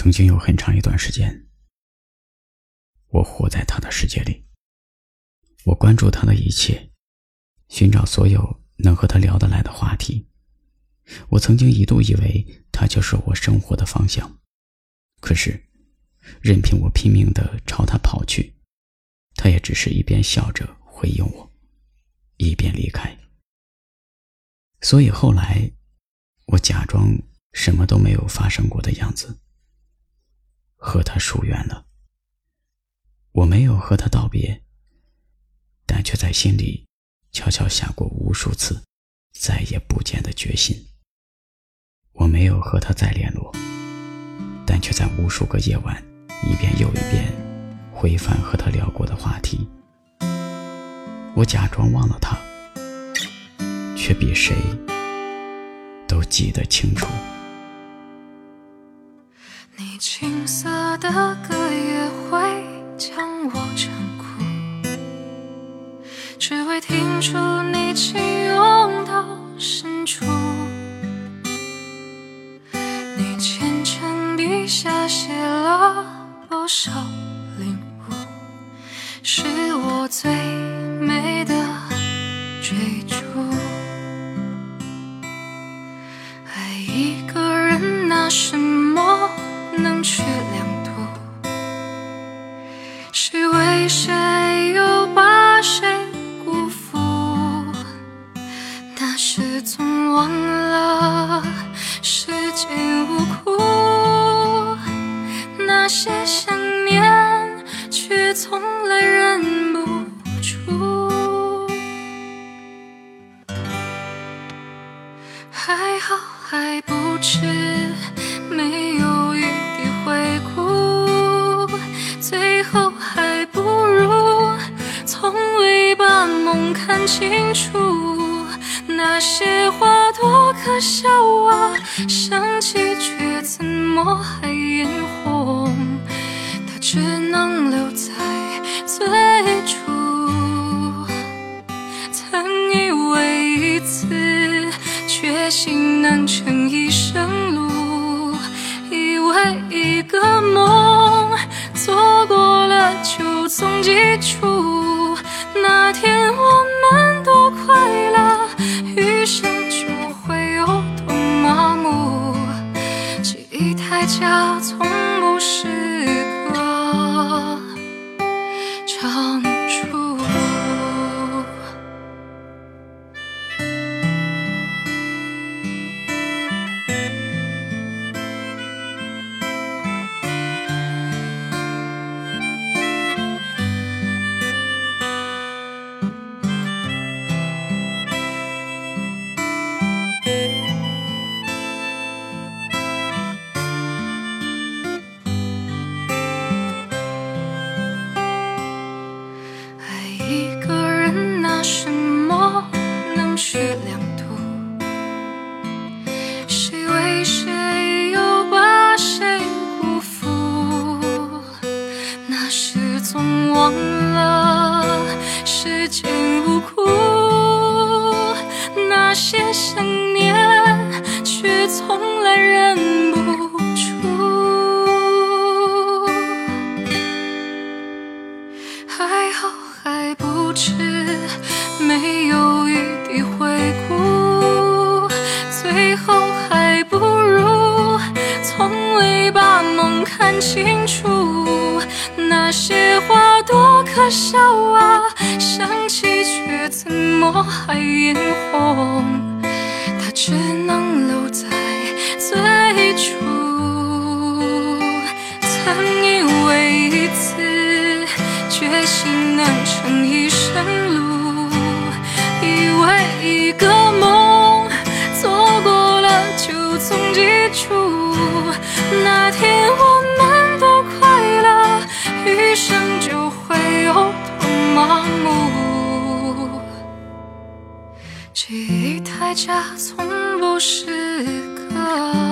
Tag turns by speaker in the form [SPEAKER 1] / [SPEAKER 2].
[SPEAKER 1] 曾经有很长一段时间，我活在他的世界里。我关注他的一切，寻找所有能和他聊得来的话题。我曾经一度以为他就是我生活的方向，可是，任凭我拼命的朝他跑去，他也只是一边笑着回应我，一边离开。所以后来，我假装什么都没有发生过的样子，和他疏远了。我没有和他道别，但却在心里悄悄下过无数次再也不见的决心。我没有和他再联络，但却在无数个夜晚，一遍又一遍回翻和他聊过的话题。我假装忘了他。却比谁都记得清楚。
[SPEAKER 2] 你青涩的歌也会将我唱哭，只为听出你情涌到深处。你虔诚笔下写了多少领悟，是我最美的追逐。为谁又把谁辜负？那时总忘了世间无苦，那些想念却从来忍不住。还好还不迟。清楚。那些话多可笑啊，想起却怎么还眼红？它只能留在最初。曾以为一次决心能成一生路。以为一个梦，做过了就总记住。那天我总忘了谁尽无辜，那些想念，却从来忍不住。还好还不迟，没有余地回顾。最后还不如从未把梦看清楚。那些话多可笑啊，想起却怎么还眼红？只能留在最初。曾以为一次决心能成一生路，以为一个梦做过了就总记住。那天记忆太假，从不是个。